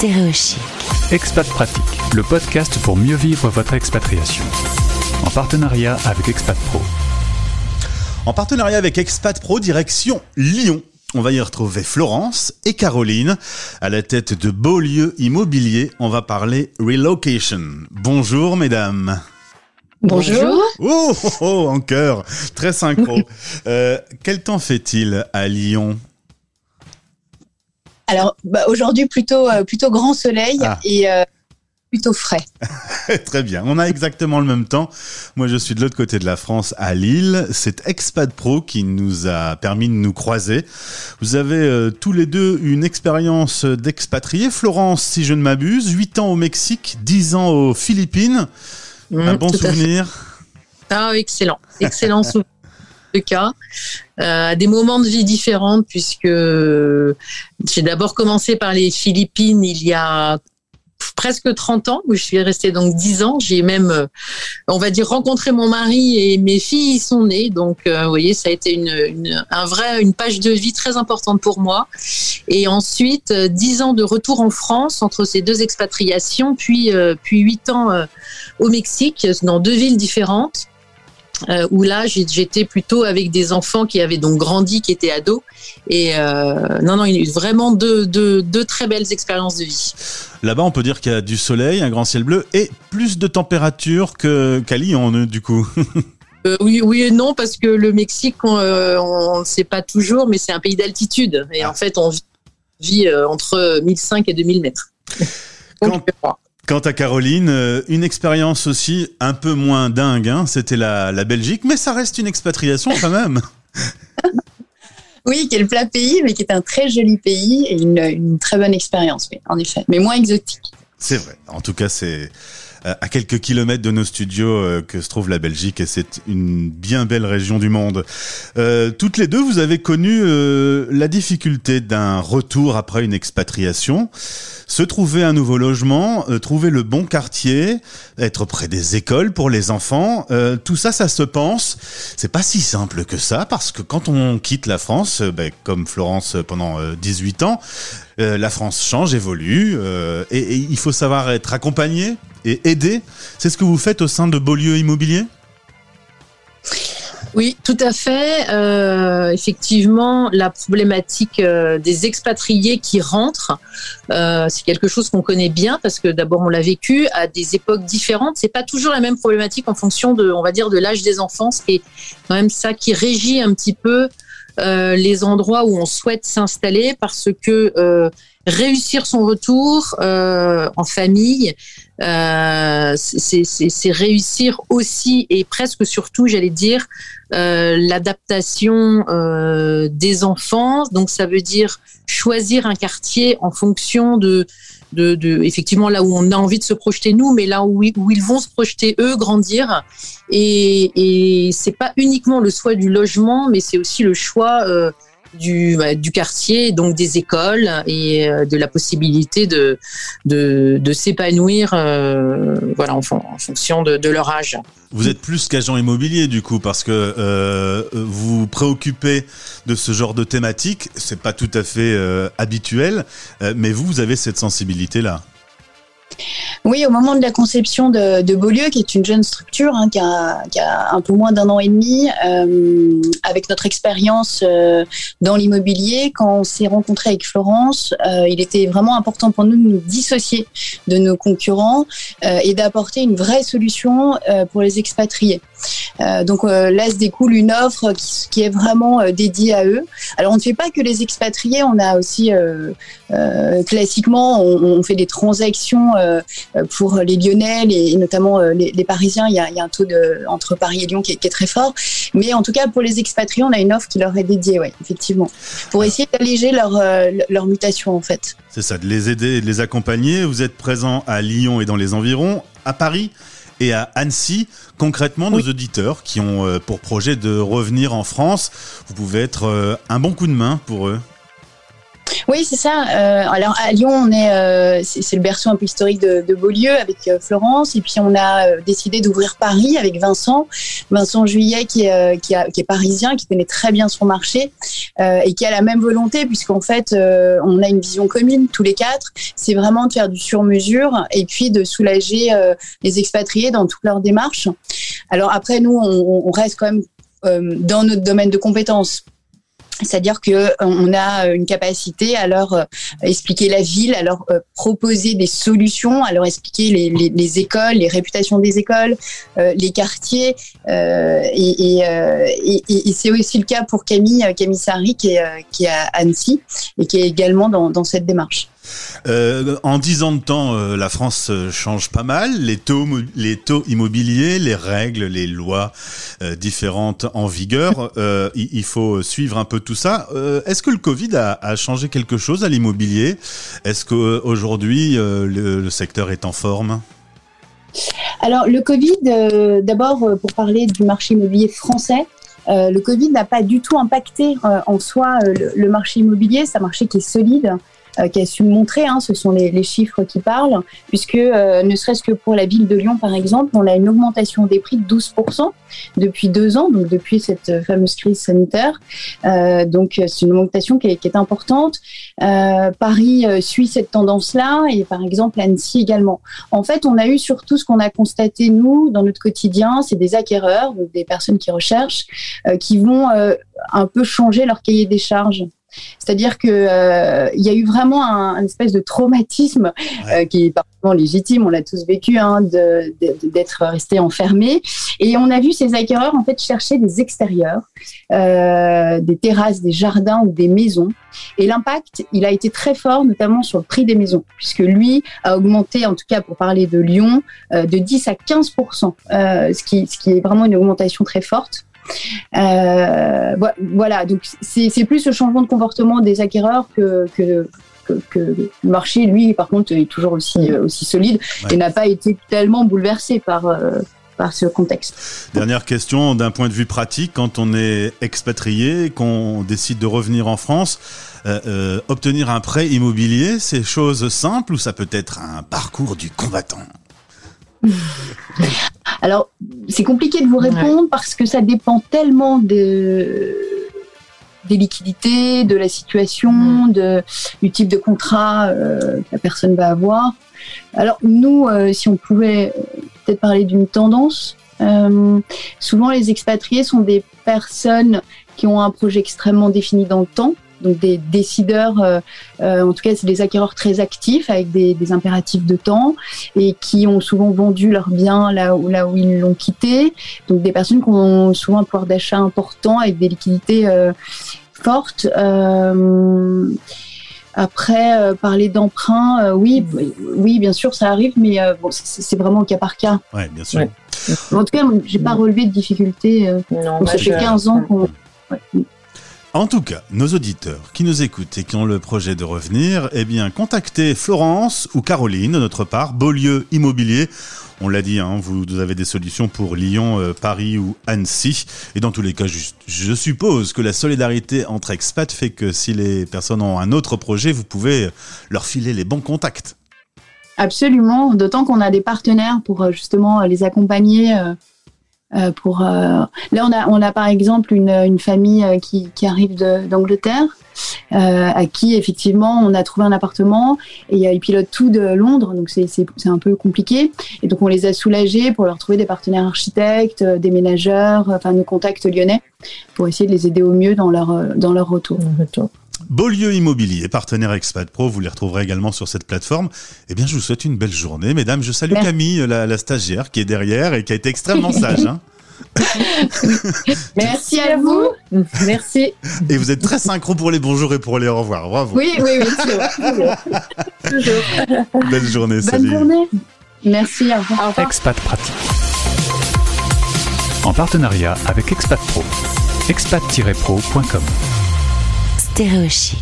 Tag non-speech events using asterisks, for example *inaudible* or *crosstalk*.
Stéréochic. Expat Pratique, le podcast pour mieux vivre votre expatriation. En partenariat avec Expat Pro. En partenariat avec Expat Pro, direction Lyon. On va y retrouver Florence et Caroline à la tête de Beaulieu Immobilier. On va parler relocation. Bonjour mesdames. Bonjour. Oh, oh, oh, en cœur, très synchro. *laughs* Euh, quel temps fait-il à Lyon? Alors bah, aujourd'hui plutôt euh, plutôt grand soleil Ah. et euh, plutôt frais. *laughs* Très bien, on a exactement le même temps. Moi, je suis de l'autre côté de la France, à Lille. C'est Expat Pro qui nous a permis de nous croiser. Vous avez euh, tous les deux une expérience d'expatrié. Florence, si je ne m'abuse, 8 ans au Mexique, 10 ans aux Philippines. Un Mm, bon à fait. souvenir? Ah, excellent, excellent *laughs* souvenir cas. Euh, à des moments de vie différents puisque j'ai d'abord commencé par les Philippines il y a presque 30 ans où je suis restée donc 10 ans. J'ai même euh, on va dire rencontré mon mari et mes filles y sont nées. Donc euh, vous voyez ça a été une, un vrai une page de vie très importante pour moi. Et ensuite euh, 10 ans de retour en France entre ces deux expatriations puis puis 8 ans au Mexique dans deux villes différentes euh, où là j'étais plutôt avec des enfants qui avaient donc grandi, qui étaient ados. Et euh, non, non, il y a eu vraiment deux, deux, deux très belles expériences de vie. Là-bas, on peut dire qu'il y a du soleil, un grand ciel bleu et plus de température que- qu'à Lyon, euh, du coup. *laughs* Euh, oui, oui et non, parce que le Mexique, on ne sait pas toujours, mais c'est un pays d'altitude. Et Ah. en fait, on vit, vit, entre 1005 et 2000 mètres. Donc, euh, Quant à Caroline, euh, une expérience aussi un peu moins dingue, hein, c'était la, la Belgique, mais ça reste une expatriation quand même. *laughs* Oui, qui est le plat pays, mais qui est un très joli pays et une, une très bonne expérience, oui, en effet, mais moins exotique. C'est vrai. En tout cas, c'est à quelques kilomètres de nos studios euh, que se trouve la Belgique et c'est une bien belle région du monde. Euh, toutes les deux, vous avez connu euh, la difficulté d'un retour après une expatriation, se trouver un nouveau logement, euh, trouver le bon quartier, être près des écoles pour les enfants. Euh, tout ça, ça se pense. C'est pas si simple que ça parce que quand on quitte la France, euh, ben, comme Florence euh, pendant euh, 18 ans, euh, la France change, évolue, euh, et, il faut savoir être accompagné et aider. C'est ce que vous faites au sein de Beaulieu Immobilier? Oui, tout à fait. Euh, effectivement, la problématique des expatriés qui rentrent, c'est quelque chose qu'on connaît bien parce que d'abord on l'a vécu à des époques différentes. C'est pas toujours la même problématique en fonction de, on va dire, de l'âge des enfants. C'est quand même ça qui régit un petit peu les endroits où on souhaite s'installer parce que euh, réussir son retour euh, en famille, euh, c'est c'est- réussir aussi et presque surtout, j'allais dire, euh, l'adaptation euh, des enfants. Donc ça veut dire choisir un quartier en fonction de, de, de effectivement là où on a envie de se projeter nous, mais là où, où ils vont se projeter eux, grandir. Et, et c'est pas uniquement le choix du logement, mais c'est aussi le choix euh, du, bah, du quartier, donc des écoles et euh, de la possibilité de, de, s'épanouir euh, voilà, en, fon- en fonction de, leur âge. Vous êtes plus qu'agent immobilier du coup parce que euh, vous préoccupez de ce genre de thématique. C'est pas tout à fait habituel, mais vous, vous avez cette sensibilité là. Oui, au moment de la conception de, de Beaulieu, qui est une jeune structure, hein, qui, a, un peu moins d'un an et demi, euh, avec notre expérience euh, dans l'immobilier, quand on s'est rencontré avec Florence, euh, il était vraiment important pour nous de nous dissocier de nos concurrents et d'apporter une vraie solution pour les expatriés. Donc là se découle une offre qui, est vraiment dédiée à eux. Alors on ne fait pas que les expatriés, on a aussi classiquement on, fait des transactions pour les Lyonnais et, notamment euh, les, les Parisiens. Il y, a, il y a un taux de, entre Paris et Lyon qui est, qui est très fort. Mais en tout cas pour les expatriés, on a une offre qui leur est dédiée, ouais, effectivement, pour essayer d'alléger leur, euh, leur mutation en fait. C'est ça, de les aider et de les accompagner. Vous êtes présent à Lyon et dans les environs, à Paris et à Annecy. Concrètement, nos auditeurs qui ont euh, pour projet de revenir en France, vous pouvez être euh, un bon coup de main pour eux. Oui, c'est ça. Euh, alors à Lyon, on est, euh, c'est le berceau un peu historique de, de Beaulieu avec euh, Florence, et puis on a euh, décidé d'ouvrir Paris avec Vincent, Vincent Juillet qui est, euh, qui, qui, est parisien, qui connaît très bien son marché et qui a la même volonté, puisqu'en fait, on a une vision commune tous les quatre. C'est vraiment de faire du sur-mesure et puis de soulager les expatriés dans toute leur démarche. Alors après, nous, on, on reste quand même dans notre domaine de compétences c'est-à-dire que euh, on a une capacité à leur euh, expliquer la ville, à leur euh, proposer des solutions, à leur expliquer les, les, les écoles, les réputations des écoles, les quartiers. et, c'est aussi le cas pour Camille, Camille Sarri qui est, à Annecy et qui est également dans cette démarche. Euh, en dix ans de temps, euh, la France change pas mal. Les taux, les taux immobiliers, les règles, les lois euh, différentes en vigueur. *laughs* Il, faut suivre un peu tout ça. Est-ce que le Covid a, a, changé quelque chose à l'immobilier? Est-ce qu'aujourd'hui le, le secteur est en forme? Alors le Covid, d'abord pour parler du marché immobilier français, euh, le Covid n'a pas du tout impacté euh, en soi euh, le, le, marché immobilier. C'est un marché qui est solide, qui a su montrer, hein, ce sont les, chiffres qui parlent, puisque ne serait-ce que pour la ville de Lyon, par exemple, on a une augmentation des prix de 12% depuis deux ans, donc depuis cette fameuse crise sanitaire. donc c'est une augmentation qui est, qui est importante. Paris suit cette tendance-là et par exemple Annecy également. En fait, on a eu surtout ce qu'on a constaté, nous, dans notre quotidien, c'est des acquéreurs, donc des personnes qui recherchent, euh, qui vont euh, un peu changer leur cahier des charges. C'est-à-dire que euh, y a eu vraiment un, un espèce de traumatisme ouais. euh, qui est parfaitement légitime, on l'a tous vécu, hein, d'être resté enfermé. Et on a vu ces acquéreurs en fait chercher des extérieurs, euh, des terrasses, des jardins ou des maisons. Et l'impact, il a été très fort, notamment sur le prix des maisons, puisque lui a augmenté, en tout cas pour parler de Lyon, de 10 à 15 ce qui, ce qui est vraiment une augmentation très forte. Euh, voilà, donc c'est plus le changement de comportement des acquéreurs que, que, le marché, lui, par contre, est toujours aussi, aussi solide ouais. et n'a pas été tellement bouleversé par, euh, par ce contexte. Dernière question, d'un point de vue pratique, quand on est expatrié, qu'on décide de revenir en France, euh, euh, obtenir un prêt immobilier, c'est chose simple ou ça peut être un parcours du combattant? *laughs* alors, c'est compliqué de vous répondre ouais. parce que ça dépend tellement de des liquidités, de la situation, mmh. de, du type de contrat euh, que la personne va avoir. Alors nous, euh, si on pouvait peut-être parler d'une tendance, euh, souvent les expatriés sont des personnes qui ont un projet extrêmement défini dans le temps, donc des décideurs, euh, euh, en tout cas c'est des acquéreurs très actifs avec des, des, impératifs de temps et qui ont souvent vendu leurs biens là où, là où ils l'ont quitté. Donc des personnes qui ont souvent un pouvoir d'achat important avec des liquidités euh, fortes. Après, parler d'emprunt, oui, oui, bien sûr, ça arrive, mais bon, c'est vraiment au cas par cas. Oui, bien sûr. Ouais. En tout cas, j'ai pas relevé de difficultés. non, ça fait 15 ans qu'on. Ouais. En tout cas, nos auditeurs qui nous écoutent et qui ont le projet de revenir, eh bien, contactez Florence ou Caroline de notre part, Beaulieu Immobilier. On l'a dit, hein, vous avez des solutions pour Lyon, euh, Paris ou Annecy. Et dans tous les cas, je, suppose que la solidarité entre expats fait que si les personnes ont un autre projet, vous pouvez leur filer les bons contacts. Absolument, d'autant qu'on a des partenaires pour euh, justement les accompagner. Euh euh, pour euh, là on a on a par exemple une, une famille euh, qui, qui arrive d'Angleterre euh, à qui effectivement on a trouvé un appartement et ils pilotent tout de Londres donc c'est un peu compliqué et donc on les a soulagés pour leur trouver des partenaires architectes des ménageurs enfin nos contacts lyonnais pour essayer de les aider au mieux dans leur dans leur retour. Beaulieu Immobilier, partenaire Expat Pro, vous les retrouverez également sur cette plateforme. Eh bien, je vous souhaite une belle journée, mesdames. Je salue Merci. Camille, la, la, stagiaire, qui est derrière et qui a été extrêmement sage. Hein. *laughs* Merci à vous. Merci. Et vous êtes très synchro pour les bonjours et pour les au revoir. Bravo. Oui, oui, oui. Toujours. toujours. Belle journée. Bonne salut. journée. Merci. Au revoir. Au revoir. Expat Pratique. En partenariat avec Expat Pro. expat-pro.com Stéréo chic.